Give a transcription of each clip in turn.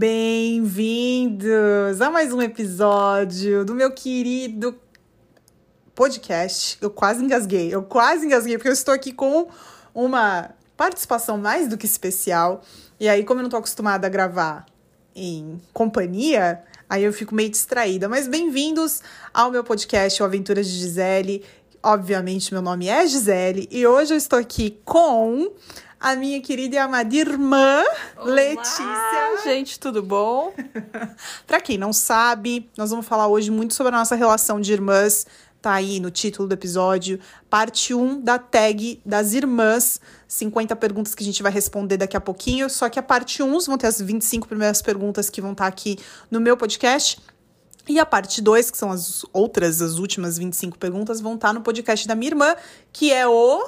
Bem-vindos a mais um episódio do meu querido podcast. Eu quase engasguei, eu quase engasguei, porque eu estou aqui com uma participação mais do que especial. E aí, como eu não tô acostumada a gravar em companhia, aí eu fico meio distraída. Mas bem-vindos ao meu podcast, o Aventuras de Gisele. Obviamente, meu nome é Gisele e hoje eu estou aqui com a minha querida e amada irmã Olá, Letícia. gente, tudo bom? Pra quem não sabe, nós vamos falar hoje muito sobre a nossa relação de irmãs. Tá aí no título do episódio, parte 1 da tag das irmãs. 50 perguntas que a gente vai responder daqui a pouquinho. Só que a parte 1 vão ter as 25 primeiras perguntas que vão estar aqui no meu podcast. E a parte 2, que são as outras, as últimas 25 perguntas, vão estar no podcast da minha irmã, que é o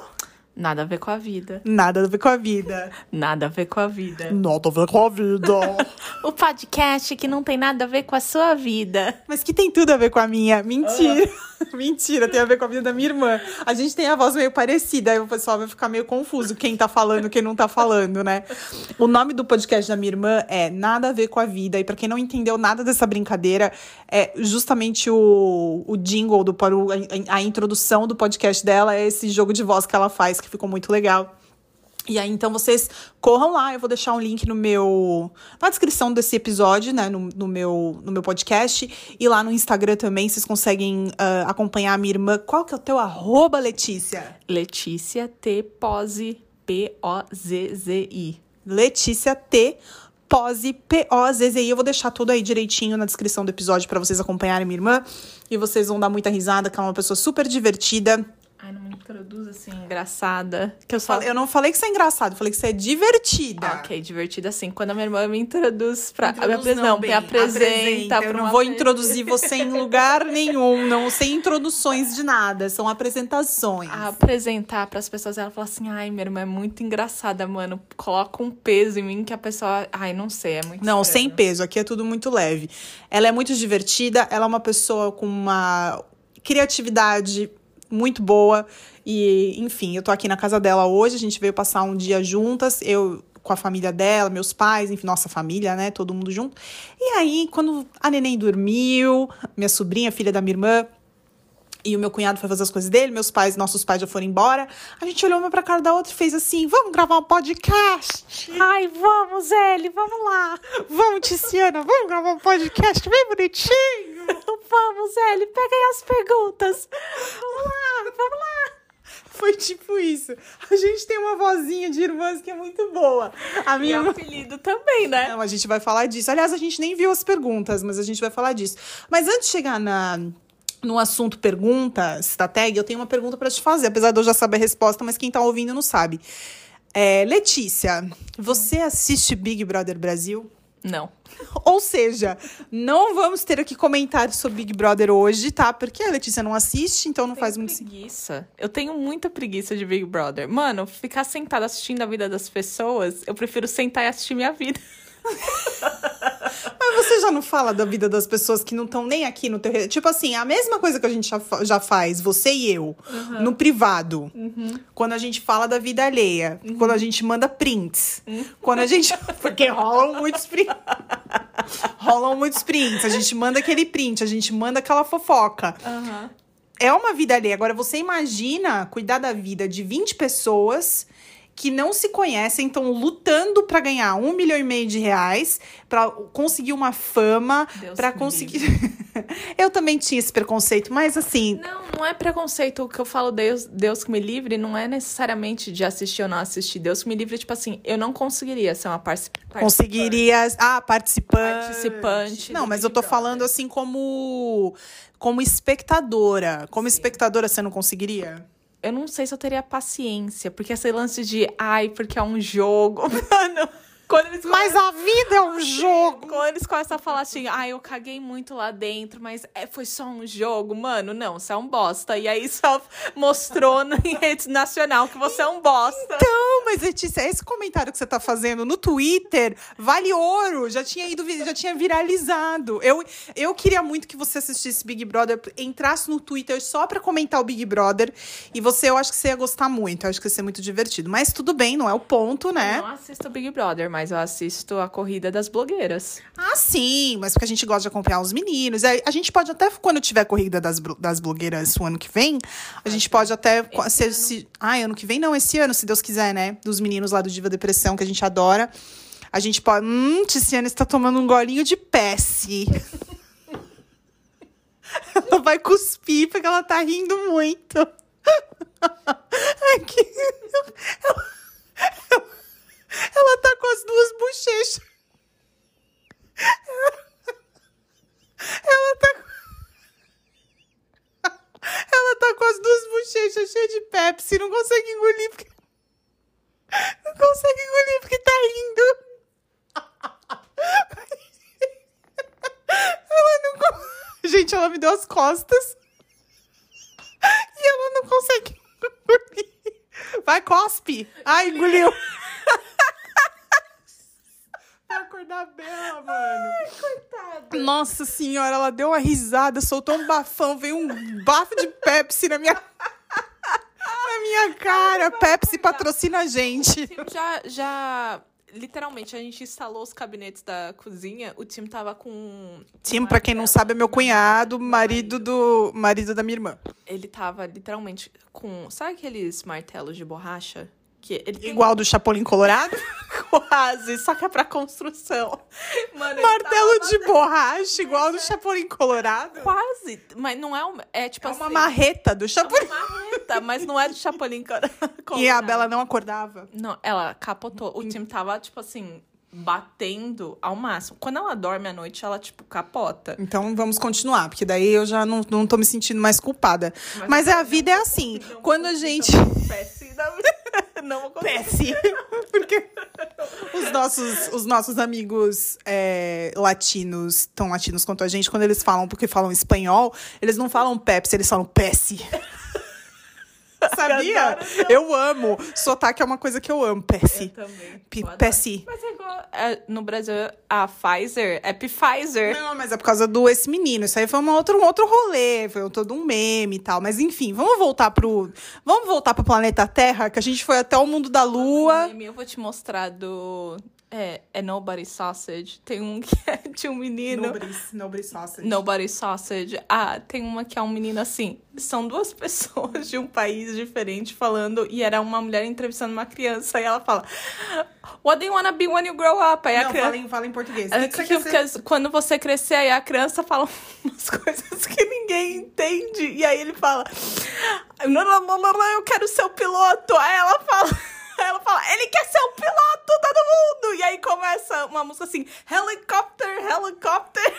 Nada a ver com a vida. Nada a ver com a vida. Nada a ver com a vida. Nada a ver com a vida. O podcast que não tem nada a ver com a sua vida. Mas que tem tudo a ver com a minha. Mentira. Mentira, tem a ver com a vida da minha irmã. A gente tem a voz meio parecida, aí o pessoal vai ficar meio confuso quem tá falando, quem não tá falando, né? O nome do podcast da minha irmã é Nada a ver com a vida. E pra quem não entendeu nada dessa brincadeira, é justamente o, o jingle do para a, a introdução do podcast dela é esse jogo de voz que ela faz, que ficou muito legal. E aí, então, vocês corram lá, eu vou deixar um link no meu. na descrição desse episódio, né? No, no meu, no meu podcast. E lá no Instagram também, vocês conseguem ah, acompanhar a minha irmã. Qual que é o teu arroba, Letícia? Letícia T. Pose. P-O-Z-Z-I. Letícia T. Pose, P-O-Z-Z-I. Eu vou deixar tudo aí direitinho na descrição do episódio pra vocês acompanharem minha irmã. E vocês vão dar muita risada, que ela é uma pessoa super divertida. Ai, não me introduz assim, engraçada. Que eu só. Eu não falei que você é engraçado, eu falei que você é divertida. Ok, divertida assim. Quando a minha irmã me introduz pra. Introduz me apres- não, bem, me apresenta. Eu pra não vou introduzir você em lugar nenhum, não sem introduções de nada, são apresentações. a apresentar pras pessoas, ela fala assim: ai, minha irmã é muito engraçada, mano. Coloca um peso em mim que a pessoa. Ai, não sei, é muito. Não, estranho. sem peso, aqui é tudo muito leve. Ela é muito divertida, ela é uma pessoa com uma criatividade muito boa. E, enfim, eu tô aqui na casa dela hoje, a gente veio passar um dia juntas, eu com a família dela, meus pais, enfim, nossa família, né? Todo mundo junto. E aí, quando a neném dormiu, minha sobrinha, filha da minha irmã, e o meu cunhado foi fazer as coisas dele, meus pais, nossos pais já foram embora. A gente olhou uma pra cara da outra e fez assim: vamos gravar um podcast? Ai, vamos, Eli, vamos lá. Vamos, Tiziana, vamos gravar um podcast bem bonitinho. Vamos, Eli, pega aí as perguntas. Vamos lá, vamos lá. Foi tipo isso. A gente tem uma vozinha de irmãs que é muito boa. A E minha irmã. apelido também, né? Não, a gente vai falar disso. Aliás, a gente nem viu as perguntas, mas a gente vai falar disso. Mas antes de chegar na, no assunto perguntas da tag, eu tenho uma pergunta pra te fazer, apesar de eu já saber a resposta, mas quem tá ouvindo não sabe. É, Letícia, você assiste Big Brother Brasil? Não. Ou seja, não vamos ter aqui comentários sobre Big Brother hoje, tá? Porque a Letícia não assiste, então não faz muito sentido. preguiça. Eu tenho muita preguiça de Big Brother. Mano, ficar sentada assistindo a vida das pessoas, eu prefiro sentar e assistir minha vida. Mas você já não fala da vida das pessoas que não estão nem aqui no teu. Tipo assim, a mesma coisa que a gente já, fa- já faz, você e eu, no privado. Quando a gente fala da vida alheia. Quando a gente manda prints. Quando a gente. Porque rolam muitos prints. rolam muitos prints. A gente manda aquele print, a gente manda aquela fofoca. É uma vida alheia. Agora, você imagina cuidar da vida de 20 pessoas que não se conhecem, estão lutando pra ganhar um milhão e meio de reais, pra conseguir uma fama, me conseguir. Eu também tinha esse preconceito, mas assim, Não, não é preconceito. O que eu falo, Deus, Deus que me livre, não é necessariamente de assistir ou não assistir. Deus que me livre, tipo assim, eu não conseguiria ser uma participante. conseguiria. Ah, participante. Participante Não, mas eu tô falando assim como. Como espectadora. Como espectadora, você não conseguiria? Eu não sei se eu teria paciência, porque esse lance de, ai, porque é um jogo. Mano, quando eles Mas a vida é um jogo. Quando eles começam a falar assim, ah, eu caguei muito lá dentro, mas é, foi só um jogo. Mano, não, você é um bosta. E aí só mostrou em rede nacional que você é um bosta. Então, mas Letícia, esse comentário que você tá fazendo no Twitter vale ouro. Já tinha ido, já tinha viralizado. Eu, eu queria muito que você assistisse Big Brother, entrasse no Twitter só pra comentar o Big Brother. E você, eu acho que você ia gostar muito. Eu acho que ia ser muito divertido. Mas tudo bem, não é o ponto, Eu né? não assisto Big Brother, mas eu assisto a corrida das blogueiras. Ah, sim, mas porque a gente gosta de acompanhar os meninos. É, A gente pode até, quando tiver corrida das, das blogueiras o ano que vem, a gente pode até. Se, se, ai, ano que vem não, esse ano, se Deus quiser, né? Dos meninos lá do Diva Depressão, que a gente adora. A gente pode. Hum, Tiziana está tomando um golinho de Pesce. ela vai cuspir porque ela tá rindo muito. Aqui. Ela, ela tá com as duas bochechas. Ela tá. Ela tá com as duas bochechas cheias de Pepsi, não consegue engolir porque. Não consegue engolir porque tá rindo. Ela não. Gente, ela me deu as costas. E ela não consegue engolir. Vai, cospe. Ai, engoliu. Acordar a Bela, mano. Coitada. Nossa senhora, ela deu uma risada, soltou um bafão, veio um bafo de Pepsi na minha. na minha cara. Pepsi patrocina a gente. Já, já. Literalmente, a gente instalou os gabinetes da cozinha. O time tava com. Tim, pra quem não sabe, é meu cunhado, marido do marido da minha irmã. Ele tava literalmente com. Sabe aqueles martelos de borracha? Que ele tem Igual do Chapolin Colorado. quase, só que é pra construção. Mano, Martelo de borracha, igual do Chapolin Colorado. Quase, mas não é uma. É tipo É uma assim. marreta do é Chapolin. uma marreta, mas não é do Chapolin Colorado. E a Bela não acordava. Não, ela capotou. O time tava, tipo assim, batendo ao máximo. Quando ela dorme à noite, ela, tipo, capota. Então vamos continuar, porque daí eu já não, não tô me sentindo mais culpada. Mas, a vida é assim. Quando a gente. Não conseguir. Pepsi. Porque os nossos, os nossos amigos é, latinos, tão latinos quanto a gente, quando eles falam, porque falam espanhol, eles não falam Pepsi, eles falam Pessi. Sabia? Eu amo. Sotaque é uma coisa que eu amo. Pessi. também. Eu adoro. Pessi. Mas é igual. é, no Brasil, a Pfizer é Pfizer. Não, mas é por causa do esse menino. Isso aí foi uma outra, um outro rolê, foi todo um meme e tal. Mas enfim, vamos voltar pro. Vamos voltar pro planeta Terra, que a gente foi até o mundo da Lua. Meme, Eu vou te mostrar do. É, é Nobody Sausage. Tem um que é de um menino. Nobris, Nobris Sausage. Nobody Sausage. Ah, tem uma que é um menino assim. São duas pessoas de um país diferente falando. E era uma mulher entrevistando uma criança. E ela fala: What do you wanna be when you grow up? Aí a Não, criança. fala em, fala em português. O que que você quando você crescer, aí a criança fala umas coisas que ninguém entende. E aí ele fala: Não, não, não, não, eu quero ser o piloto. Aí ela fala. aí Ela fala, ele quer ser o piloto, todo mundo! E aí começa uma música assim, helicopter, helicopter,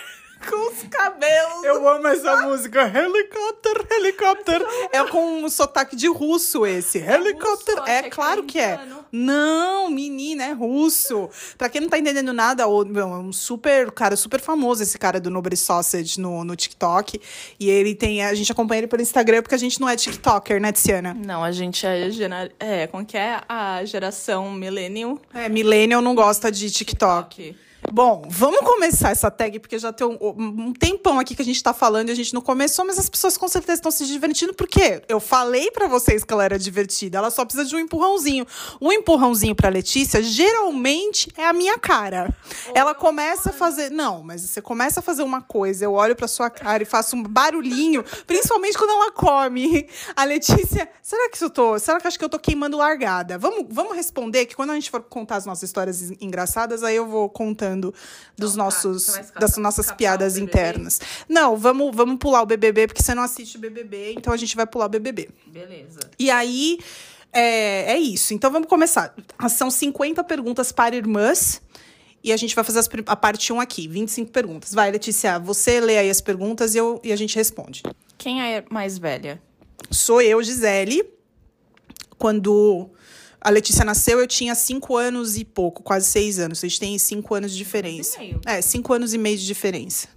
com os cabelos. Eu amo essa música. Helicóptero, helicóptero. É com um sotaque de russo esse. Helicóptero. russo, É que claro que é. Não, menina, é russo. Pra quem não tá entendendo nada, é um super, cara, super famoso esse cara do Nobre Sausage no, no TikTok. E ele tem, a gente acompanha ele pelo Instagram porque a gente não é TikToker, né, Tiziana? Não, a gente é, gera... é, como que é? A geração millennial. É, Millennial não gosta de TikTok. Bom, vamos começar essa tag, porque já tem um, um tempão aqui que a gente tá falando e a gente não começou, mas as pessoas com certeza estão se divertindo, porque eu falei pra vocês que ela era divertida, ela só precisa de um empurrãozinho. Um empurrãozinho pra Letícia, geralmente, é a minha cara. ela começa a fazer. Não, mas você começa a fazer uma coisa, eu olho pra sua cara e faço um barulhinho, principalmente quando ela come. A Letícia, será que eu tô. Será que acho que eu tô queimando largada? Vamos, vamos responder que quando a gente for contar as nossas histórias en- engraçadas, aí eu vou contando dos Então tá, nossos, escatar- das nossas piadas internas. Não, vamos, vamos pular o BBB, porque você não assiste o BBB, então a gente vai pular o BBB. Beleza. E aí, é, é isso. Então vamos começar. São 50 perguntas para irmãs. E a gente vai fazer as a parte 1 aqui, 25 perguntas. Vai, Letícia, você lê aí as perguntas e, eu, e a gente responde. Quem é mais velha? Sou eu, Gisele. Quando a Letícia nasceu, eu tinha 5 anos e pouco, quase 6 anos. A gente tem 5 anos de diferença. meio. É, 5 anos e meio de diferença.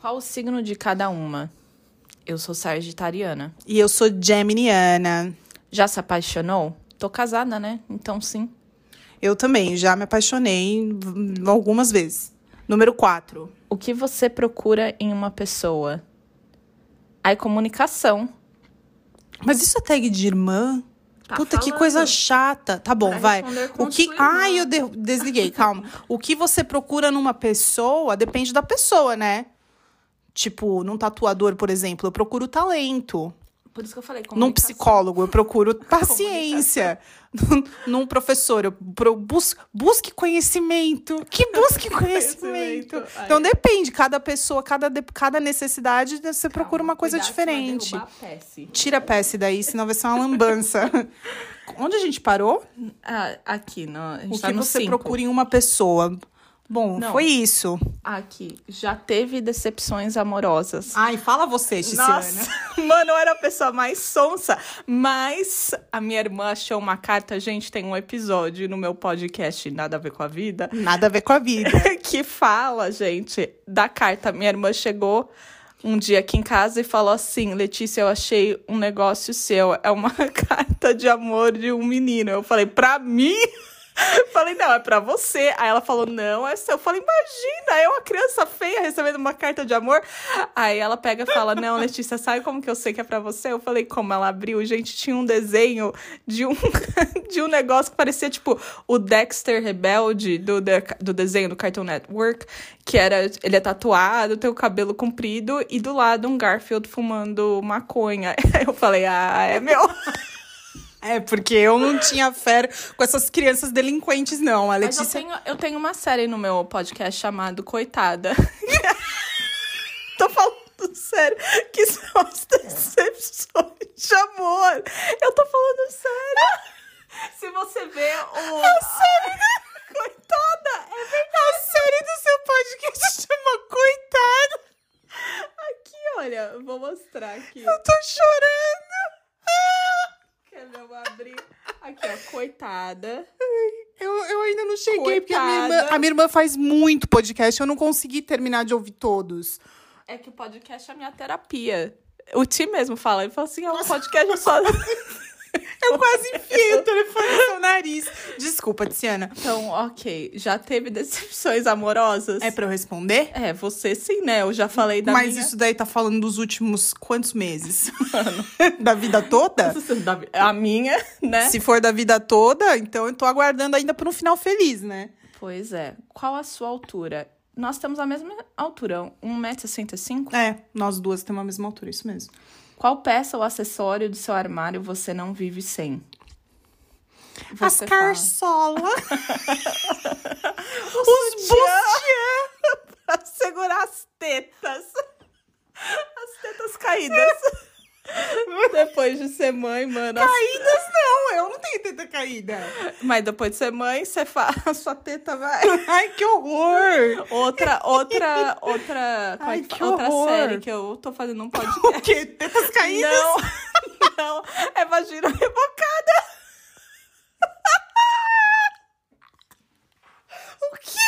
Qual o signo de cada uma? Eu sou sagitariana. E eu sou geminiana. Já se apaixonou? Tô casada, né? Então sim. Eu também, já me apaixonei algumas vezes. Número 4. O que você procura em uma pessoa? Aí, comunicação. Mas isso é tag de irmã? Tá Puta, que coisa chata. Tá bom, vai. O que. Ai, eu de- desliguei, calma. O que você procura numa pessoa depende da pessoa, né? Tipo, num tatuador, por exemplo, eu procuro talento. Por isso que eu falei Num psicólogo, eu procuro paciência. Num, professor, eu pro, bus, busque conhecimento. Que busque conhecimento. Conhecimento, então depende, cada pessoa, cada, cada necessidade, você procura uma coisa diferente. a. Tira a peça daí, senão vai ser uma lambança. Onde a gente parou? Ah, aqui, no, a gente O tá que você cinco. procura em uma pessoa? Bom, Não. foi isso. Aqui, já teve decepções amorosas. Ai, fala você, Tiziana. Nossa, mano, eu era a pessoa mais sonsa. Mas a minha irmã achou uma carta. Gente, tem um episódio no meu podcast Nada a Ver com a Vida Nada a ver com a vida. que fala, gente, da carta. Minha irmã chegou um dia aqui em casa e falou assim: Letícia, eu achei um negócio seu. É uma carta de amor de um menino. Eu falei, pra mim? Falei, não, é pra você. Aí ela falou, não, é seu. Eu falei, imagina, eu, uma criança feia, recebendo uma carta de amor. Aí ela pega e fala, não, Letícia, sabe como que eu sei que é pra você? Eu falei, como ela abriu? Gente, tinha um desenho de um, de um negócio que parecia, tipo, o Dexter Rebelde do, do desenho do Cartoon Network, que era, ele é tatuado, tem o cabelo comprido, e do lado um Garfield fumando maconha. Eu falei, ah, é meu. É, porque eu não tinha fé com essas crianças delinquentes, não. A Mas eu Letícia. tenho, eu tenho uma série no meu podcast chamado Coitada. Tô falando sério, que são as decepções de amor. Eu tô falando sério. Se você vê o. A série Coitada! É verdade. A série do seu podcast chama Coitada. Aqui, olha, vou mostrar aqui. Eu tô chorando. Quer ver eu abrir? Aqui, ó, Coitada. Eu, eu ainda não cheguei, porque a minha, irmã, Coitada. a minha irmã faz muito podcast. Eu não consegui terminar de ouvir todos. É que o podcast é a minha terapia. O Tim mesmo fala, ele fala assim, é um podcast só. Eu quase enfiei o telefone no seu nariz. Desculpa, Tiziana. Então, ok. Já teve decepções amorosas? É pra eu responder? É, você sim, né? Eu já falei da Mas minha... isso daí tá falando dos últimos quantos meses? da vida toda? Da- A minha, né? Se for da vida toda, então eu tô aguardando ainda por um final feliz, né? Pois é. Qual a sua altura? Nós temos a mesma altura, 1,65m. É, nós duas temos a mesma altura, isso mesmo. Qual peça ou acessório do seu armário você não vive sem? As Você fala. carçola. Os bustier. pra segurar as tetas. As tetas caídas. depois de ser mãe, mano. as- Caídas não, eu não tenho teta caída. Mas depois de ser mãe, você fala, a sua teta vai. Ai, que horror. Outra, outra, outra, como é Ai, que outra horror. série que eu tô fazendo um O podcast. quê? Tetas caídas? Não, não, é vagina rebocada. O quê?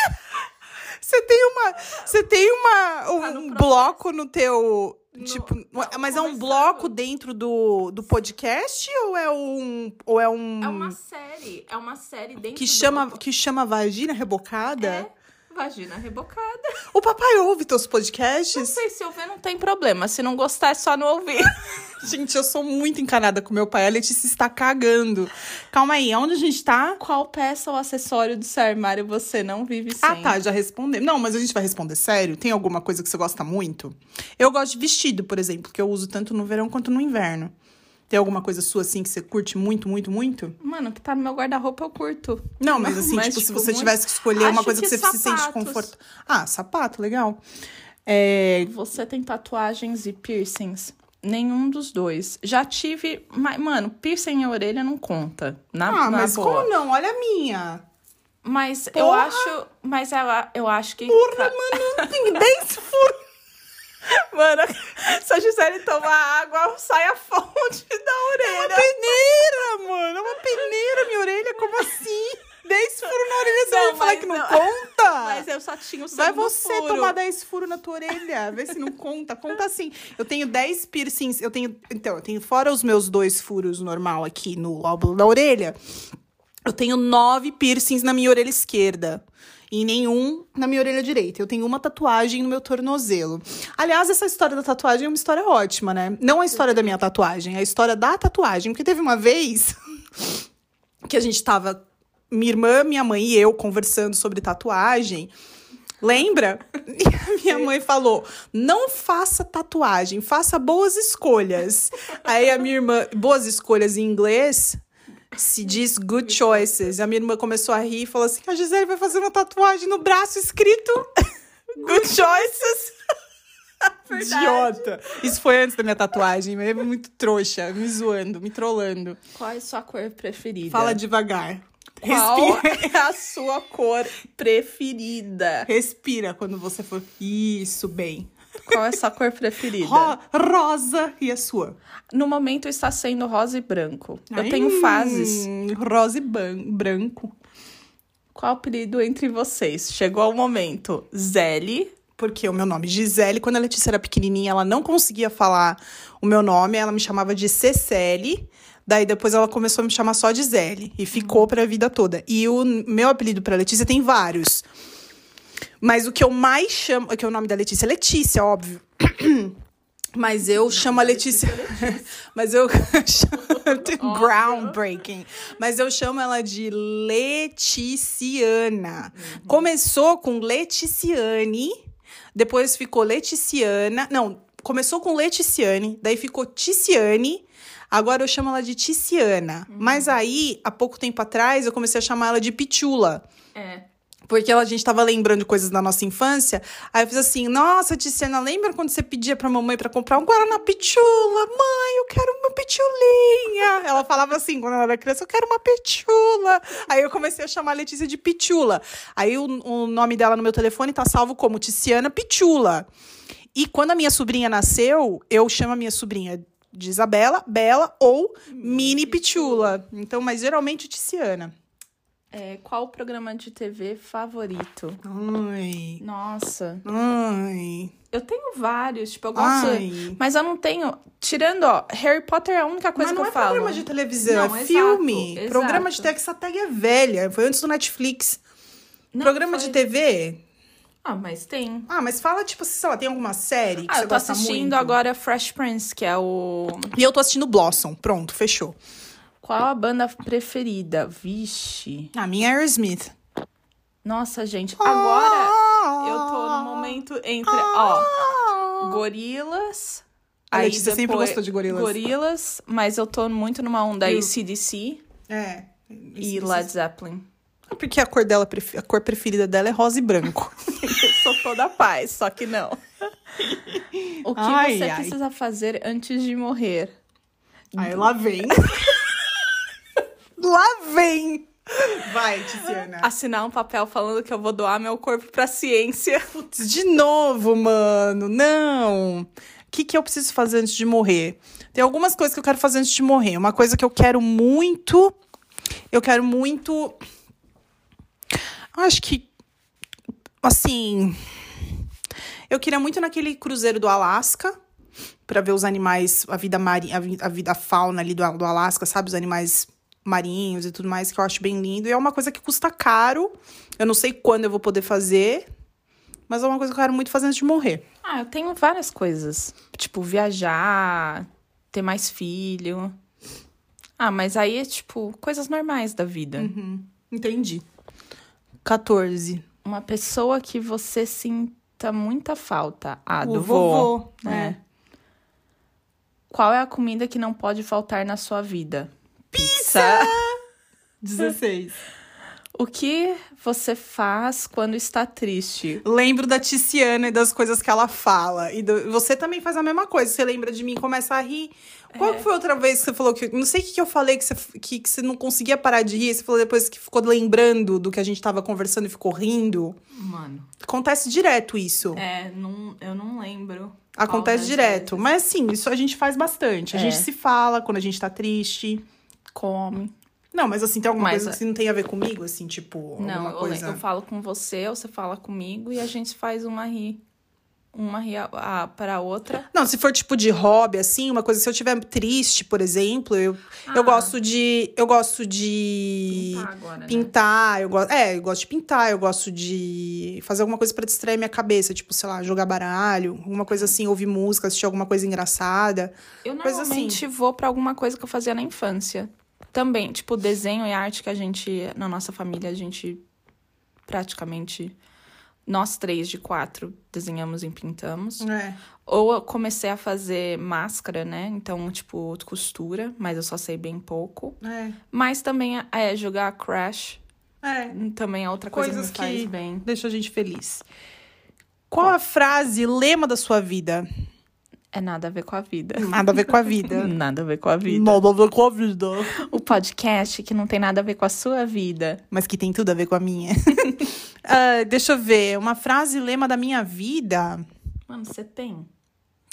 Você tem uma. Você tem uma, um Tá bloco no teu. No- tipo, não, mas é um bloco dentro do, do podcast ou é um. Ou é um. É uma série, é uma série dentro que do chama, meu- que chama Vagina Rebocada? É, vagina rebocada. O papai ouve teus Não podcasts? sei se ouvir não tem problema, se não gostar é só não ouvir. Gente, eu sou muito encanada com meu pai. A Letícia está cagando. Calma aí, onde a gente tá? Qual peça ou acessório do seu armário você não vive sem? Ah, tá, já respondemos. Não, mas a gente vai responder sério. Tem alguma coisa que você gosta muito? Eu gosto de vestido, por exemplo, que eu uso tanto no verão quanto no inverno. Tem alguma coisa sua assim que você curte muito, muito, muito? Mano, que tá no meu guarda-roupa eu curto. Não, mas assim, Mas, tipo, se tipo, você muito- tivesse que escolher uma Acho coisa que, que você se sente sapatos. confortável. Ah, sapato, legal. É, Você tem tatuagens e piercings? Nenhum dos dois. Já tive. Mas, mano, piercing em orelha não conta. Na, Ah, na mas boa. como não? Olha a minha. Mas eu Porra! acho. Mas eu, eu acho que. Porra, mano, tem 10 furos. Mano, se a Gisele tomar água, sai a fonte da orelha. Peneira, mano. É uma peneira minha orelha. Como assim? 10 furos na orelha. Você Não, vai falar que não não. conta? Mas eu eu só tinha o Vai você furo. tomar 10 furos na tua orelha. Vê se não conta. Conta assim. Eu tenho 10 piercings. Eu tenho. Então, eu tenho fora os meus dois furos normal aqui no lóbulo da orelha. Eu tenho nove piercings na minha orelha esquerda. E nenhum na minha orelha direita. Eu tenho uma tatuagem no meu tornozelo. Aliás, essa história da tatuagem é uma história ótima, né? Não a história da minha tatuagem, a história da tatuagem. Porque teve uma vez que a gente tava. Minha irmã, minha mãe e eu conversando sobre tatuagem. Lembra? E a minha mãe falou: não faça tatuagem, faça boas escolhas. Aí a minha irmã, boas escolhas em inglês se diz good choices. A minha irmã começou a rir e falou assim: a Gisele vai fazer uma tatuagem no braço escrito good choices. Idiota. Isso foi antes da minha tatuagem, mas é muito trouxa, me zoando, me trollando. Qual é a sua cor preferida? Fala devagar. Qual Respira. é a sua cor preferida? Respira quando você for. Isso, bem. Qual é a sua cor preferida? Ro- rosa e a sua? No momento está sendo rosa e branco. Eu Ai, tenho fases. Rosa e branco. Qual o apelido entre vocês? Chegou o momento. Zeli. Porque o meu nome é Gisele, quando a Letícia era pequenininha, ela não conseguia falar o meu nome, ela me chamava de Cecele. Daí depois ela começou a me chamar só de Zeli e ficou pra vida toda. E o meu apelido pra Letícia tem vários. Mas o que eu mais chamo, que é o nome da Letícia é Letícia, óbvio. Mas eu chamo a Letícia. Mas eu chamo. Groundbreaking. Mas eu chamo ela de Leticiana. Começou com Leticiane, depois ficou Leticiana. Não, começou com Leticiane, daí ficou Ticiane. Agora eu chamo ela de Ticiana. Mas aí, há pouco tempo atrás, eu comecei a chamar ela de Pichula. É. Porque a gente tava lembrando de coisas da nossa infância. Aí eu fiz assim: Nossa, Tiziana, lembra quando você pedia pra mamãe pra comprar um Guaraná Pichula? Mãe, eu quero uma pitulinha. Ela falava assim quando ela era criança: Eu quero uma pitula. Aí eu comecei a chamar a Letícia de Pitula. Aí o, o nome dela no meu telefone tá salvo como Tiziana Pitula. E quando a minha sobrinha nasceu, eu chamo a minha sobrinha de Isabela, Bela ou Mini Pitula. Então, mas geralmente Tiziana. É, qual o programa de TV favorito? Ai. Nossa. Ai. Eu tenho vários, tipo, eu gosto. Ai. Mas eu não tenho. Tirando, ó, Harry Potter é a única coisa Mas que não eu é falo. programa de televisão, Não, é exato, filme. exato. Programa de TV, essa tag é velha. Foi antes do Netflix. Não, programa foi- de TV? Ah, mas tem. Ah, mas fala, tipo, sei lá, tem alguma série que Ah, você eu tô gosta assistindo muito? agora Fresh Prince, que é o. E eu tô assistindo Blossom. Pronto, fechou. Qual a banda preferida? Vixe. A minha é Aerosmith. Nossa, gente. Agora eu tô no momento entre, ó, Gorilas. A Letícia sempre gostou de Gorillaz. Gorilas, mas eu tô muito numa onda Eu- ACDC É. e Led Zeppelin. Porque a cor dela, a cor preferida dela é rosa e branco. Eu sou toda paz, só que não. O que Ai, você ai. precisa fazer antes de morrer? Aí lá vem. lá vem. Vai, Tiziana. Assinar um papel falando que eu vou doar meu corpo pra ciência. Putz, de novo, mano. Não. O que, que eu preciso fazer antes de morrer? Tem algumas coisas que eu quero fazer antes de morrer. Uma coisa que eu quero muito. Eu quero muito. Acho que. Assim. Eu queria muito naquele cruzeiro do Alasca. Pra ver os animais, a vida marinha, a, vi- a vida a fauna ali do, do Alasca, sabe? Os animais marinhos e tudo mais, que eu acho bem lindo. E é uma coisa que custa caro. Eu não sei quando eu vou poder fazer. Mas é uma coisa que eu quero muito fazer antes de morrer. Ah, eu tenho várias coisas. Tipo, viajar, ter mais filho. Ah, mas aí é tipo coisas normais da vida. Entendi. 14. Uma pessoa que você sinta muita falta. Ah, O do vô. vovô, né? é. Qual é a comida que não pode faltar na sua vida? Pizza! 16. O que você faz quando está triste? Lembro da Tiziana e das coisas que ela fala. E do- você também faz a mesma coisa. Você lembra de mim e começa a rir. Qual que foi outra vez que você falou que. Não sei o que, que eu falei que você, que, que você não conseguia parar de rir. Você falou depois que ficou lembrando do que a gente tava conversando e ficou rindo. Mano. Acontece direto isso. É, não, eu não lembro. Acontece direto. vezes. Mas assim, isso a gente faz bastante. A É. gente se fala quando a gente tá triste. Come. Não, mas assim, tem alguma Mas, coisa que não tem a ver comigo, assim, tipo, Não, eu, coisa. eu falo com você, você fala comigo e a gente faz uma ri. Uma ri a, a, pra outra. Não, se for tipo de hobby, assim, uma coisa, se eu estiver triste, por exemplo, eu, eu Ah. gosto de. Eu gosto de. Pintar agora, né? Pintar, eu gosto. É, eu gosto de pintar, eu gosto de fazer alguma coisa pra distrair minha cabeça, tipo, sei lá, jogar baralho, alguma coisa assim, ouvir música, assistir alguma coisa engraçada. Eu assim. normalmente vou pra alguma coisa que eu fazia na infância. Também, tipo, desenho e arte que a gente, na nossa família, a gente praticamente. Nós três de quatro desenhamos e pintamos. É. Ou eu comecei a fazer máscara, né? Então, tipo, costura, mas eu só sei bem pouco. É. Mas também é jogar Crash. É. Também é outra coisa Coisas que me faz que bem. deixa a gente feliz. Qual a frase, lema da sua vida? É nada a ver com a vida. Nada a ver com a vida. Nada a ver com a vida. Nada a ver com a vida. O podcast que não tem nada a ver com a sua vida. Mas que tem tudo a ver com a minha. Ah, deixa eu ver. Uma frase, lema da minha vida. Mano, você tem?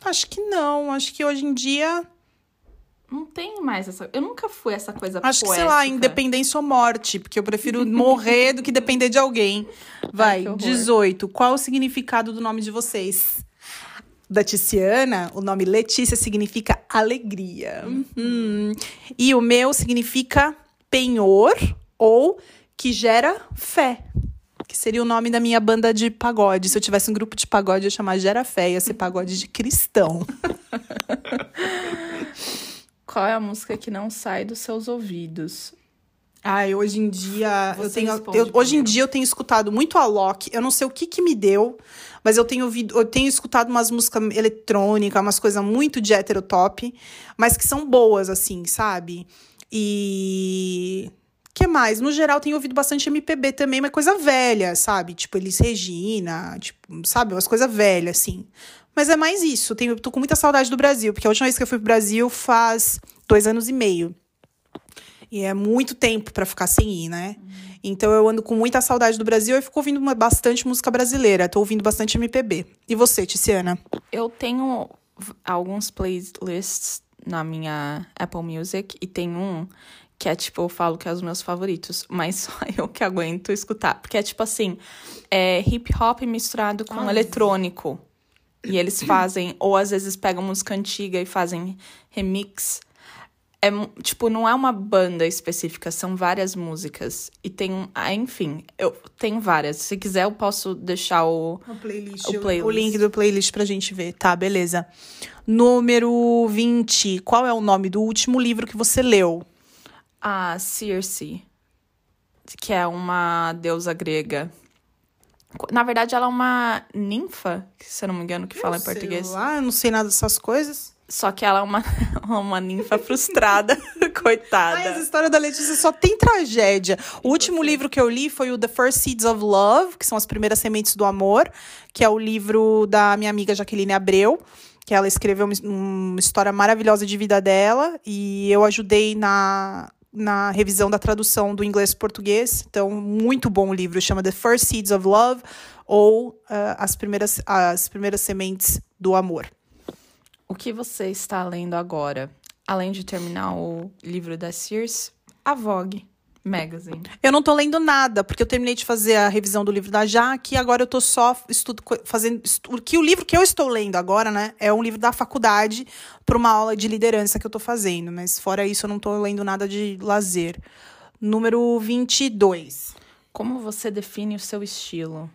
Acho que não. Acho que hoje em dia. Não tem mais essa. Eu nunca fui essa coisa Acho que, sei poética. lá, independência ou morte. Porque eu prefiro morrer do que depender de alguém. Vai, horror. 18. Qual o significado do nome de vocês? Da Tiziana, o nome Letícia significa alegria. Uhum. E o meu significa penhor ou que gera fé. Que seria o nome da minha banda de pagode. Se eu tivesse um grupo de pagode, eu ia chamar Gera Fé, ia ser pagode de cristão. Qual é a música que não sai dos seus ouvidos? Ai, hoje em dia eu Você tenho. responde eu- hoje em dia eu tenho escutado muito a Loki. Eu não sei o que que me deu, mas eu tenho ouvido, eu tenho escutado umas músicas eletrônicas, umas coisas muito de heterotop, mas que são boas, assim, sabe? E. que mais? No geral, tenho ouvido bastante MPB também, mas coisa velha, sabe? Tipo, Elis Regina, tipo, sabe? Umas coisas velhas, assim. Mas é mais isso. Eu tenho, tô com muita saudade do Brasil, porque a última vez que eu fui pro Brasil faz dois anos e meio. E é muito tempo pra ficar sem ir, né? Então eu ando com muita saudade do Brasil e fico ouvindo uma- bastante música brasileira. Tô ouvindo bastante MPB. E você, Tiziana? Eu tenho alguns playlists na minha Apple Music e tem um que é tipo, eu falo que é os meus favoritos, mas só eu que aguento escutar. Porque é tipo assim, é hip hop misturado com Ai. eletrônico. E eles fazem, ou às vezes pegam música antiga e fazem remix. É, tipo, não é uma banda específica, são várias músicas. E tem, um- ah, enfim, eu tenho várias. Se quiser, eu posso deixar o. O playlist. O playlist. O link do playlist pra gente ver. Tá, beleza. Número 20. Qual é o nome do último livro que você leu? a Circe, que é uma deusa grega. Na verdade, ela é uma ninfa, se eu não me engano, que fala em português. Ah, eu não sei nada dessas coisas. Só que ela é uma, uma ninfa frustrada, coitada. essa história da Letícia só tem tragédia. O último livro que eu li foi o The First Seeds of Love, que são as primeiras sementes do amor, que é o livro da minha amiga Jaqueline Abreu, que ela escreveu uma, uma história maravilhosa de vida dela e eu ajudei na na revisão da tradução do inglês para português. Então, muito bom o livro, chama The First Seeds of Love ou ah, as primeiras as primeiras sementes do amor. O que você está lendo agora? Além de terminar o livro da Circe, a Vogue Magazine. Eu não tô lendo nada, porque eu terminei de fazer a revisão do livro da Jaque e agora eu tô só estudo, fazendo. estu- que o livro que eu estou lendo agora, né, é um livro da faculdade para uma aula de liderança que eu tô fazendo. Mas fora isso, eu não tô lendo nada de lazer. Número 22. Como você define o seu estilo?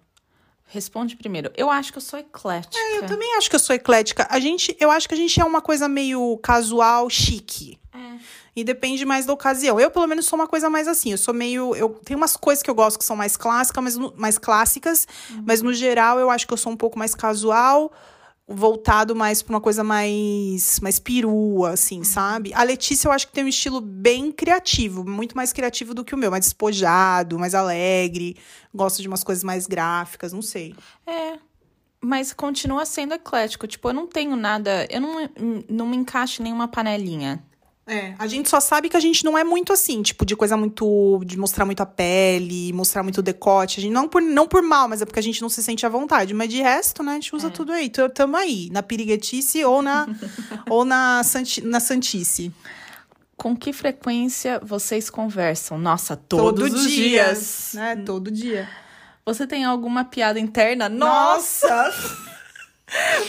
Responde primeiro. Eu acho que eu sou eclética. Eu também acho que eu sou eclética. A gente, eu acho que a gente é uma coisa meio casual, chique. É. E depende mais da ocasião. Eu, pelo menos, sou uma coisa mais assim. Eu sou meio. Eu tenho umas coisas que eu gosto que são mais clássicas, mas mais clássicas. Mas no geral, eu acho que eu sou um pouco mais casual, voltado mais pra uma coisa mais, mais perua, assim, sabe? A Letícia, eu acho que tem um estilo bem criativo, muito mais criativo do que o meu, mais despojado, mais alegre. Gosto de umas coisas mais gráficas, não sei. É. Mas continua sendo eclético. Tipo, eu não tenho nada. Eu não, não me encaixo em nenhuma panelinha. É, a gente só sabe que a gente não é muito assim, tipo, de coisa muito. de mostrar muito a pele, mostrar muito o decote. A gente, não, por, não por mal, mas é porque a gente não se sente à vontade. Mas de resto, né, a gente usa tudo aí. Tamo aí, na piriguetice ou na, ou na, santi, na santice. Com que frequência vocês conversam? Nossa, Todo todos os dia, dias. Né? Todo dia. Você tem alguma piada interna? Nossa!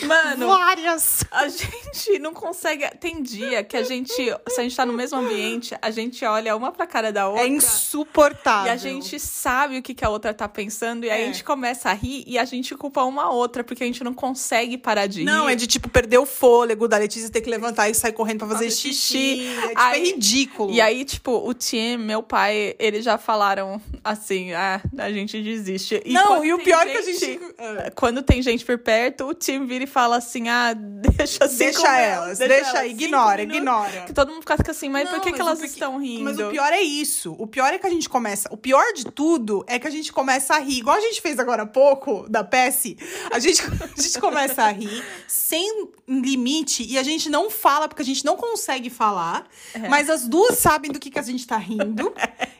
Mano, Várias. a gente não consegue. Tem dia que a gente, se a gente tá no mesmo ambiente, a gente olha uma pra cara da outra. É insuportável. E a gente sabe o que, que a outra tá pensando, e aí É. a gente começa a rir e a gente culpa uma outra, porque a gente não consegue parar de Não, rir. é de tipo perder o fôlego da Letícia ter que levantar e sair correndo pra fazer xixi. xixi. É, tipo, Aí- é ridículo. E aí, tipo, o Tim, meu pai, eles já falaram assim, ah, a gente desiste. E Não, e o pior é que a gente. Quando tem gente por perto, o Tim vira e fala assim, ah, deixa assim Deixa elas, deixa, elas, cinco ignora, ignora. Que todo mundo fica assim, mas Não, por que, mas que elas porque- estão rindo? Mas o pior é isso. O pior é que a gente começa. O pior de tudo é que a gente começa a rir. Igual a gente fez agora há pouco, da PS. A gente, a gente começa a rir sem limite e a gente não fala porque a gente não consegue falar. É. Mas as duas sabem do que, que a gente tá rindo.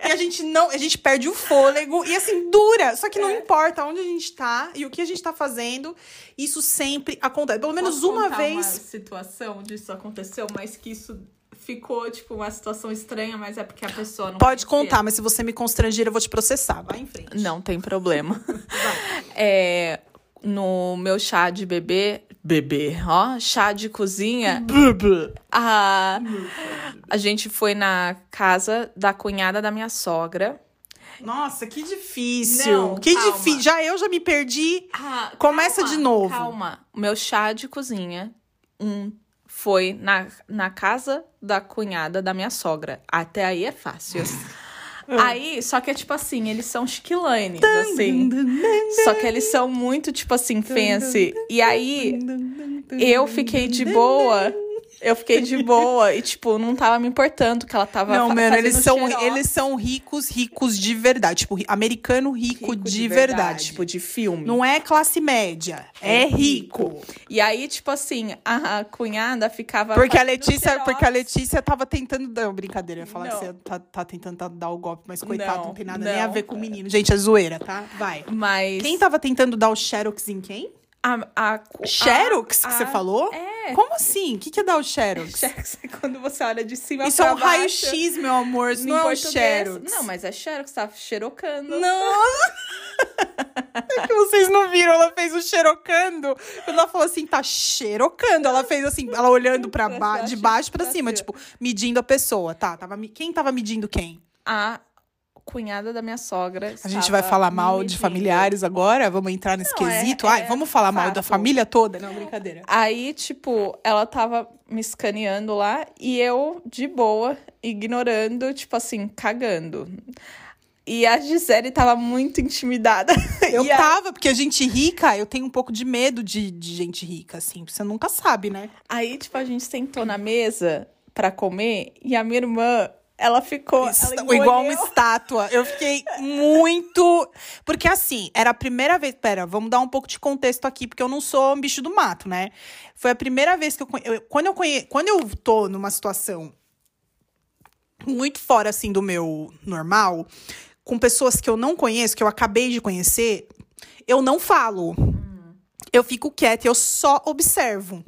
e a gente não. A gente perde o fôlego. E assim, dura. Só que não É. importa onde a gente tá e o que a gente tá fazendo. Isso sempre acontece. Pelo menos Posso uma vez. Uma situação disso aconteceu, mas que isso ficou, tipo, uma situação estranha, mas é porque a pessoa não Pode conhecia. contar, mas se você me constranger, eu vou te processar. Vai em frente. Não tem problema. É, no meu chá de bebê, bebê, ó, chá de cozinha, a, a gente foi na casa da cunhada da minha sogra. Nossa, que difícil. Não, que calma. difícil. Já eu já me perdi. Ah, Começa de novo. Calma. O meu chá de cozinha um, foi na, na casa da cunhada da minha sogra. Até aí é fácil. Aí, só que é tipo assim, eles são chiquilanes, assim. Só que eles são muito, tipo assim, fancy. E aí, eu fiquei de boa. Eu fiquei de boa e, tipo, não tava me importando que ela tava Não, mano, eles são, xerox. eles são ricos, ricos de verdade. Tipo, ri- americano rico, Rico de, verdade. Tipo, de filme. Não é classe média, é, É rico. E aí, tipo assim, a cunhada ficava. Porque a Letícia, xerox. porque a Letícia tava tentando dar. Brincadeira, eu ia falar Não. que você tá, tá tentando dar o golpe, mas coitado, não, Não, tem nada nem a não. ver com o menino. Gente, é zoeira, tá? Vai. Mas. Quem tava tentando dar o Xerox em quem? A, a, Xerox a- que você a- falou? É. Como assim? O que, que é dar o Xerox? Xerox é quando você olha de cima Isso é pra um baixo. raio-x, meu amor. Isso não é um português. Xerox. Não, mas é Xerox, tá xerocando. Não! É que vocês não viram, ela fez o xerocando. Ela falou assim, tá xerocando. Ela fez assim, ela olhando pra ba de baixo pra pra cima, cima. tipo, medindo a pessoa. Tá, tava, quem tava medindo quem? A cunhada da minha sogra. A gente vai falar mal de familiares agora? Vamos entrar nesse Não, é- quesito? Ai, é vamos falar mal da fato. família toda? Não, brincadeira. Aí, tipo, ela tava me escaneando lá e eu, de boa, ignorando, tipo assim, cagando. E a Gisele tava muito intimidada. Eu a- tava, porque a gente rica, eu tenho um pouco de medo de, de gente rica, assim. Você nunca sabe, né? Aí, tipo, a gente sentou na mesa pra comer e a minha irmã, ela ficou. ela igual uma estátua. Eu fiquei muito. Porque assim, era a primeira vez. Pera, vamos dar um pouco de contexto aqui, porque eu não sou um bicho do mato, né? Foi a primeira vez que eu, quando eu conhe... Quando eu tô numa situação muito fora, assim, do meu normal, com pessoas que eu não conheço, que eu acabei de conhecer, eu não falo. Eu fico quieta, eu só observo.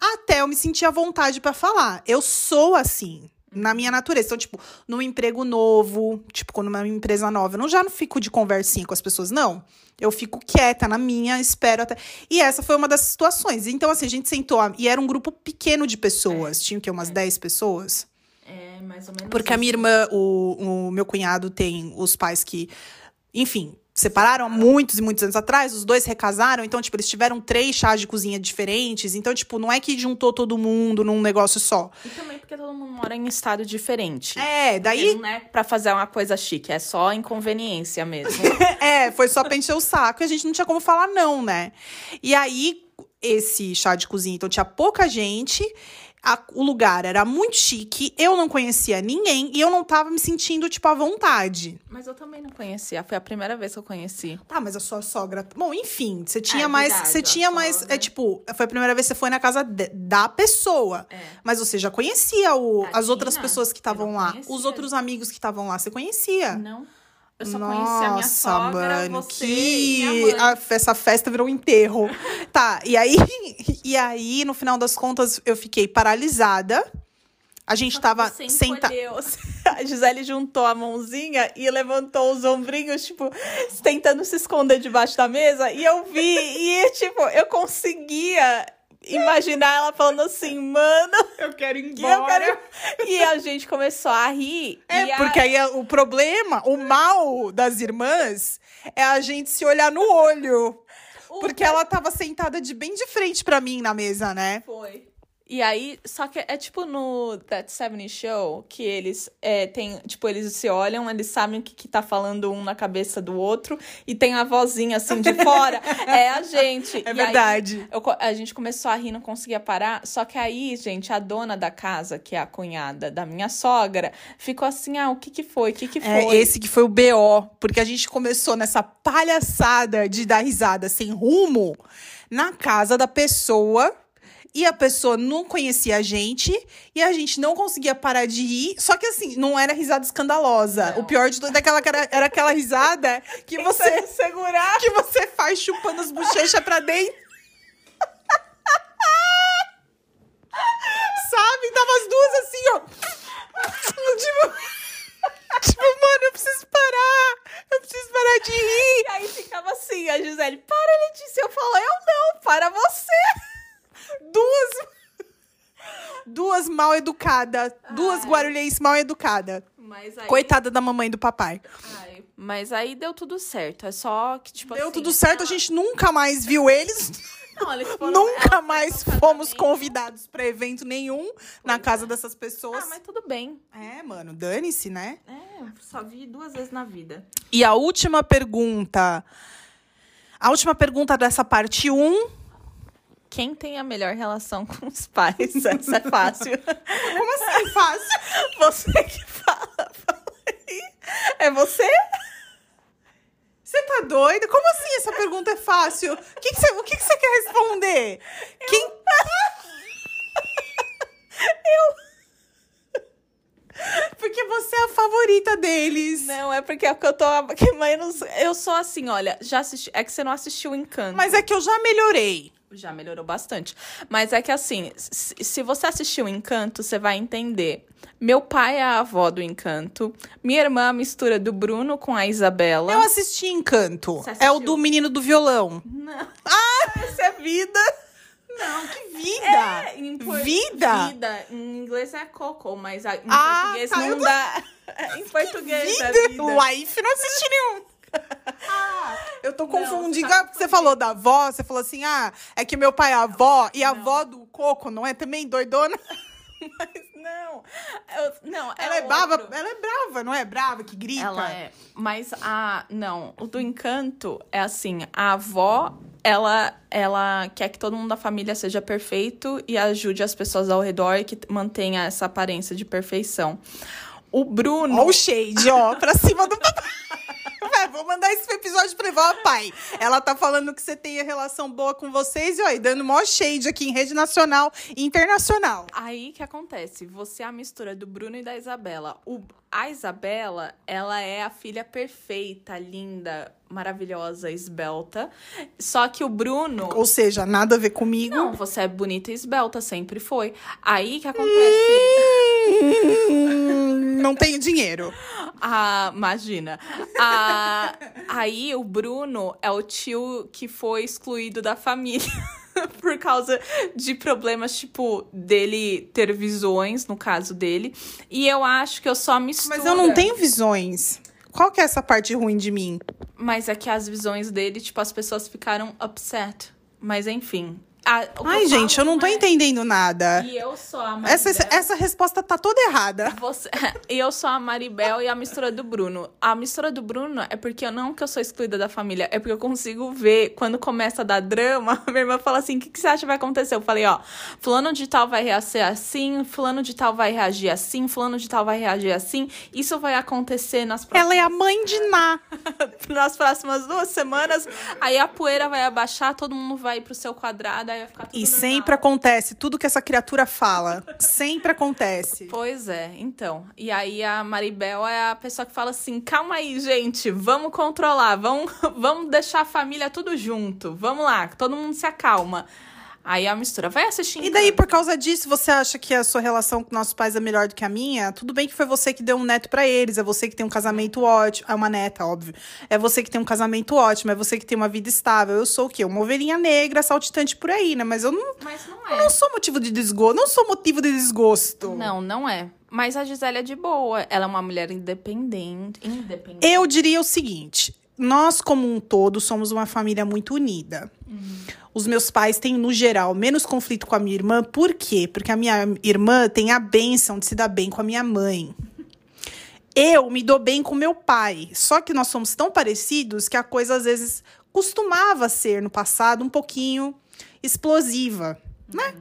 Até eu me sentir à vontade pra falar. Eu sou assim, na minha natureza. Então, tipo, num emprego novo, tipo, quando uma empresa nova, eu não já não fico de conversinha com as pessoas, não. Eu fico quieta na minha, espero até. E essa foi uma das situações. Então, assim, a gente sentou, e era um grupo pequeno de pessoas. Tinha o quê? Umas 10 pessoas? É, mais ou menos. Porque a minha isso. irmã, o, o meu cunhado tem os pais que, enfim, separaram há muitos e muitos anos atrás, os dois recasaram, então, tipo, eles tiveram três chás de cozinha diferentes, então, tipo, não é que juntou todo mundo num negócio só. E também porque todo mundo mora em estado diferente. É, daí, Porque Não é pra fazer uma coisa chique, é só inconveniência mesmo. é, foi só pra encher o saco e a gente não tinha como falar não, né? E aí, esse chá de cozinha, então, tinha pouca gente, a- o lugar era muito chique, eu não conhecia ninguém e eu não tava me sentindo, tipo, à vontade. Mas eu também não conhecia, foi a primeira vez que eu conheci. Tá, mas a sua sogra. Bom, enfim, você tinha É mais. verdade, Você tinha mais. sogra. É tipo, foi a primeira vez que você foi na casa de- da pessoa. É. Mas você já conhecia o, as outras pessoas que estavam lá. conhecia. Os outros amigos que estavam lá, você conhecia. Não. Eu só conhecia a minha Nossa, sogra, mano, você que a- essa festa virou um enterro. tá, e aí, e aí, no final das contas, eu fiquei paralisada. A gente tava encolheu. A Gisele juntou a mãozinha e levantou os ombrinhos, tipo, tentando se esconder debaixo da mesa. E eu vi, e tipo, eu conseguia imaginar ela falando assim, mano, Eu quero ir eu quero. E a gente começou a rir. É, e a- porque aí é o problema, o mal das irmãs é a gente se olhar no olho. o- Porque ela tava sentada de bem de frente pra mim na mesa, né? Foi. E aí, só que é tipo no That 70 Show, que eles é, tem, tipo, eles se olham, eles sabem o que, que tá falando um na cabeça do outro, e tem a vozinha assim de fora, é a gente. É E aí, verdade. eu co- a gente começou a rir, não conseguia parar. Só que aí, gente, a dona da casa, que é a cunhada da minha sogra, ficou assim: ah, o que que foi? O que que É, foi? esse que foi o BO, porque a gente começou nessa palhaçada de dar risada sem rumo na casa da pessoa. E a pessoa não conhecia a gente e a gente não conseguia parar de rir. Só que assim, não era risada escandalosa. Não. O pior de tudo é aquela, era, era aquela risada que você segurar, que você faz chupando as bochechas pra dentro. Sabe? Tava as duas assim, ó. Tipo, tipo, mano, eu preciso parar. Eu preciso parar de rir. E aí ficava assim, a Gisele, para, Letícia. Eu falo, eu não, para você. Duas. Duas mal educadas. Duas guarulhenses mal educadas. Aí. Coitada da mamãe e do papai. Ai, mas aí deu tudo certo. É só que, tipo Deu assim, tudo certo, a gente nunca mais viu eles. Não, eles foram- nunca ela mais fomos convidados pra evento nenhum na casa dessas pessoas. Ah, mas tudo bem. É, mano, dane-se, né? É, só vi duas vezes na vida. E a última pergunta. A última pergunta dessa parte 1. Quem tem a melhor relação com os pais? Essa é fácil. Como assim fácil? Você que fala. É você? Você tá doida? Como assim essa pergunta é fácil? O que, que, você, o que, que você quer responder? Quem. Porque você é a favorita deles. Não, é porque é porque eu tô. porque, mãe, eu, sou- eu sou assim, olha, já assisti. É que você não assistiu o Encanto. Mas é que eu já melhorei. Já melhorou bastante. Mas é que assim, se, você assistiu o Encanto, você vai entender. Meu pai é a avó do Encanto. Minha irmã é a mistura do Bruno com a Isabela. Eu assisti Encanto. É o do menino do violão. Não. Ah, essa é vida. Não, que vida! É, em por- Vida? Vida. Em inglês é coco, mas em Ah, português tá, não tô- dá. em português é Vida! vida. Life, não assisti nenhum. Ah, eu tô Não, confundindo. você tá Ah, porque você falou da avó, você falou assim: ah, é que meu pai é avó, e a Não. avó do Coco não é também doidona? Mas não. Eu- não, Ela é, brava, ela é brava, não é brava, que grita. Ela é. Mas a. Não, o do encanto é assim: a avó, ela, ela quer que todo mundo da família seja perfeito e ajude as pessoas ao redor e que mantenha essa aparência de perfeição. O Bruno. Ó o shade, ó, pra cima do papai. Vai, vou mandar esse pra ele. Ó, pai, ela tá falando que você tem a relação boa com vocês e, ó, e dando mó shade aqui em rede nacional e internacional. Aí que acontece? Você é a mistura do Bruno e da Isabela. O, a Isabela, ela é a filha perfeita, linda, maravilhosa, esbelta. Só que o Bruno. Ou seja, nada a ver comigo. Não, você é bonita e esbelta, sempre foi. Aí que acontece. Não tenho dinheiro. Ah, imagina. Ah, aí o Bruno é o tio que foi excluído da família. Por causa de problemas, tipo, dele ter visões, no caso dele. E eu acho que eu só mistura. Mas eu não tenho visões. Qual que é essa parte ruim de mim? Mas é que as visões dele, tipo, as pessoas ficaram upset. Mas enfim. A- Ai, gente, eu não tô é- entendendo nada. E eu sou a Essa, Maribel. essa resposta tá toda errada. Você, eu sou a Maribel e a mistura do Bruno. A mistura do Bruno é porque eu não que eu sou excluída da família, é porque eu consigo ver quando começa a dar drama. Minha irmã fala assim: o que, que você acha que vai acontecer? Eu falei: ó, fulano de tal vai reagir assim, fulano de tal vai reagir assim, fulano de tal vai reagir assim. Isso vai acontecer nas próximas, Ela é a mãe de Ná. nas próximas duas semanas. Aí a poeira vai abaixar, todo mundo vai pro seu quadrado, aí vai ficar tudo E sempre acontece tudo que essa criatura fala. Sempre acontece. Pois é, então. E aí a Maribel é a pessoa que fala assim: calma aí, gente, vamos controlar, vamos, vamos deixar a família tudo junto. Vamos lá, todo mundo se acalma. Aí a mistura. Vai assistir. E daí, por causa disso, você acha que a sua relação com nossos pais é melhor do que a minha? Tudo bem que foi você que deu um neto pra eles, é você que tem um casamento ótimo. É uma neta, óbvio. É você que tem um casamento ótimo, é você que tem uma vida estável. Eu sou o quê? Uma ovelhinha negra, saltitante por aí, né? Mas eu não, Mas não eu é. não sou motivo de desgosto. Não sou motivo de desgosto. Não, não é. Mas a Gisele é de boa. Ela é uma mulher independente. Independente. Eu diria o seguinte: nós, como um todo, somos uma família muito unida. Os meus pais têm, no geral, menos conflito com a minha irmã. Por quê? Porque a minha irmã tem a benção de se dar bem com a minha mãe. Eu me dou bem com meu pai. Só que nós somos tão parecidos que a coisa, às vezes, costumava ser, no passado, um pouquinho explosiva. Né?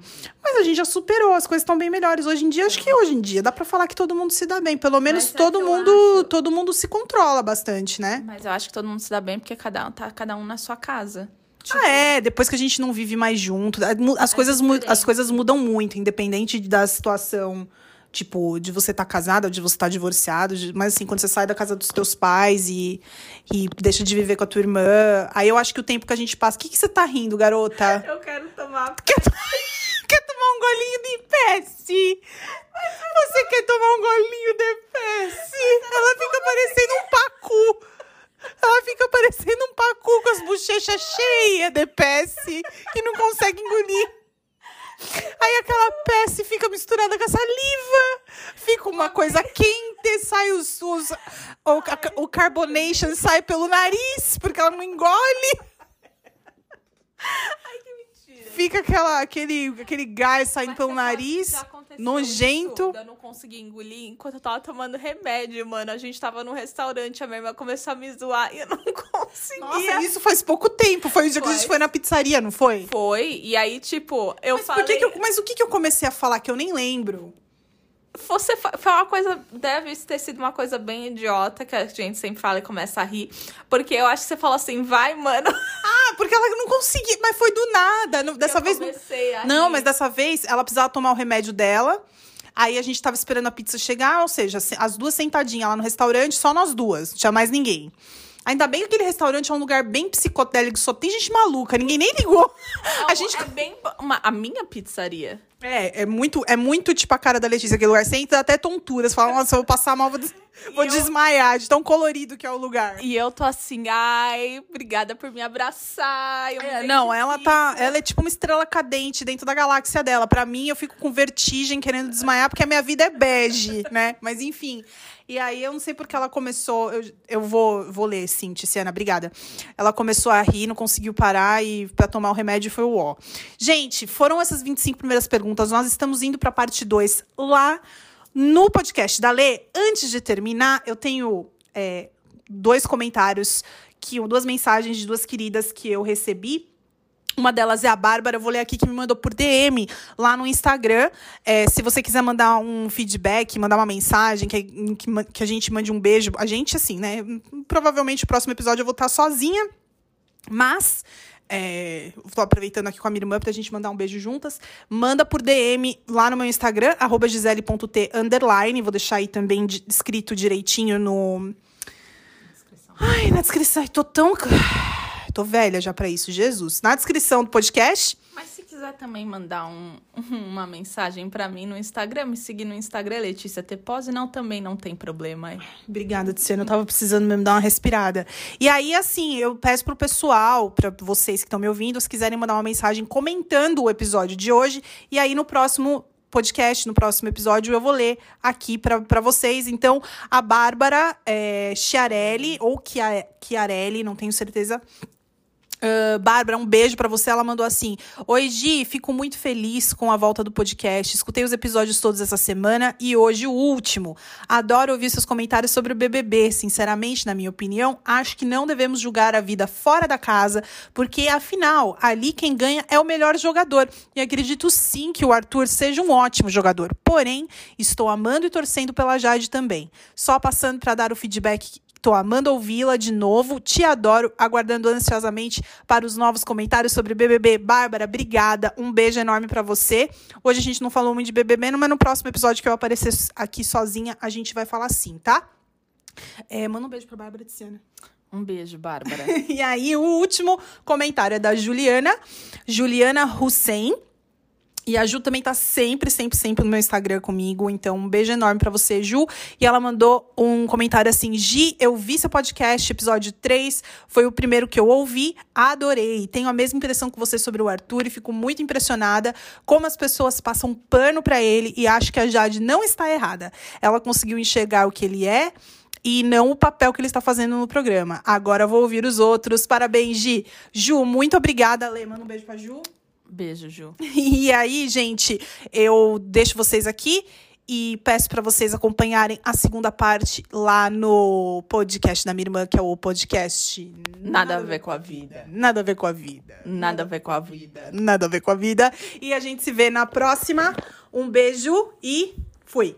Mas a gente já superou, as coisas estão bem melhores. Hoje em dia, acho que hoje em dia dá pra falar que todo mundo se dá bem. Pelo menos sabe todo eu mundo, acho? todo mundo se controla bastante, né? Mas eu acho que todo mundo se dá bem porque cada um tá cada um na sua casa. Ah, é, depois que a gente não vive mais junto, as, coisas, mu- diferente. as coisas mudam muito, independente da situação, tipo, de você estar casada, de você estar divorciado, de- mas assim, quando você sai da casa dos teus pais e, e deixa de viver com a tua irmã, aí eu acho que o tempo que a gente passa. O que, que você tá rindo, garota? Eu quero tomar. Quer, quer tomar um golinho de Pepsi? Você quer tomar um golinho de Pepsi? Ela fica parecendo um pacu. Ela fica parecendo um pacu com as bochechas cheias de Pepsi que não consegue engolir. Aí aquela Pepsi fica misturada com a saliva. Fica uma coisa quente, sai os, os o, a- o carbonation sai pelo nariz porque ela não engole. Fica aquela, aquele, aquele gás saindo Mas pelo nariz, nojento. isso, Eu não consegui engolir enquanto eu tava tomando remédio, mano. A gente tava num restaurante, a minha irmã começou a me zoar e eu não conseguia. Nossa, isso faz pouco tempo. Foi o dia que a gente foi na pizzaria, não foi? Foi, e aí, tipo, eu Mas, falei... por que que eu- mas o que, que eu comecei a falar que eu nem lembro? Você foi uma coisa. Deve ter sido uma coisa bem idiota que a gente sempre fala e começa a rir. Porque eu acho que você falou assim, vai, mano. Porque ela não conseguia, mas foi do nada. Não- Dessa eu vez. comecei a Não, rir. mas dessa vez ela precisava tomar o remédio dela. Aí a gente tava esperando a pizza chegar, ou seja, se- as duas sentadinhas lá no restaurante, só nós duas, não tinha mais ninguém. Ainda bem que aquele restaurante é um lugar bem psicodélico, só tem gente maluca, ninguém nem ligou. Não, a gente É bem. Uma, a minha pizzaria. É, é muito, é muito tipo a cara da Letícia, aquele lugar. Você entra até tonturas, fala, nossa, eu vou passar mal, vou, des- vou eu- desmaiar, de tão colorido que é o lugar. E eu tô assim, ai, obrigada por me abraçar. É, não, ela tá. Ela é tipo uma estrela cadente dentro da galáxia dela. Pra mim, eu fico com vertigem, querendo desmaiar, porque a minha vida é bege, né? Mas enfim. E aí eu não sei porque ela começou. Eu, eu vou, vou ler, sim, Tiziana, obrigada. Ela começou a rir, não conseguiu parar e pra tomar o remédio foi o ó. Gente, foram essas 25 primeiras perguntas. Nós estamos indo pra parte 2 lá no podcast da Lê. Antes de terminar, eu tenho é, dois comentários, que duas mensagens de duas queridas que eu recebi. Uma delas é a Bárbara, eu vou ler aqui que me mandou por DM lá no Instagram. É, se você quiser mandar um feedback, mandar uma mensagem, que, que, que a gente mande um beijo. A gente, assim, né? Provavelmente o próximo episódio eu vou estar sozinha. Mas, é, tô aproveitando aqui com a minha irmã pra gente mandar um beijo juntas. Manda por DM lá no meu Instagram, arroba gisele.t underline. Vou deixar aí também escrito direitinho no. Ai, na descrição. Ai, tô tão. Tô velha já pra isso, Jesus. Na descrição do podcast. Mas se quiser também mandar um- uma mensagem pra mim no Instagram, me seguir no Instagram, Letícia Tepose, não, também não tem problema. Obrigada, Tiziana. Eu tava precisando mesmo dar uma respirada. E aí, assim, eu peço pro pessoal, pra vocês que estão me ouvindo, se quiserem mandar uma mensagem comentando o episódio de hoje. E aí, no próximo podcast, no próximo episódio, eu vou ler aqui pra pra vocês. Então, a Bárbara é, Chiarelli, ou Chia- Chiarelli, não tenho certeza. Ah, Bárbara, um beijo pra você. Ela mandou assim: Oi, Gi, fico muito feliz com a volta do podcast. Escutei os episódios todos essa semana e hoje o último. Adoro ouvir seus comentários sobre o BBB. Sinceramente, na minha opinião, acho que não devemos julgar a vida fora da casa, porque afinal, ali quem ganha é o melhor jogador. E acredito sim que o Arthur seja um ótimo jogador. Porém, estou amando e torcendo pela Jade também. Só passando pra dar o feedback Tô amando ouvi-la de novo. Te adoro, aguardando ansiosamente para os novos comentários sobre BBB. Bárbara, obrigada. Um beijo enorme para você. Hoje a gente não falou muito de BBB, mas no próximo episódio que eu aparecer aqui sozinha, a gente vai falar sim, tá? É, manda um beijo pra Bárbara Tiziana. Um beijo, Bárbara. E aí, o último comentário é da Juliana, Juliana Hussein. E a Ju também tá sempre, sempre, sempre no meu Instagram comigo. Então, um beijo enorme pra você, Ju. E ela mandou um comentário assim: Gi, eu vi seu podcast, episódio 3. Foi o primeiro que eu ouvi. Adorei. Tenho a mesma impressão que você sobre o Arthur e fico muito impressionada como as pessoas passam pano pra ele e acho que a Jade não está errada. Ela conseguiu enxergar o que ele é e não o papel que ele está fazendo no programa. Agora vou ouvir os outros. Parabéns, Gi. Ju, muito obrigada. Lê, manda um beijo pra Ju. Beijo, Ju. E aí, gente, eu deixo vocês aqui e peço para vocês acompanharem a segunda parte lá no podcast da minha irmã, que é o podcast Nada a ver com a vida. Nada a ver com a vida. Nada a ver com a vida. Nada a ver com a vida. E a gente se vê na próxima. Um beijo e fui.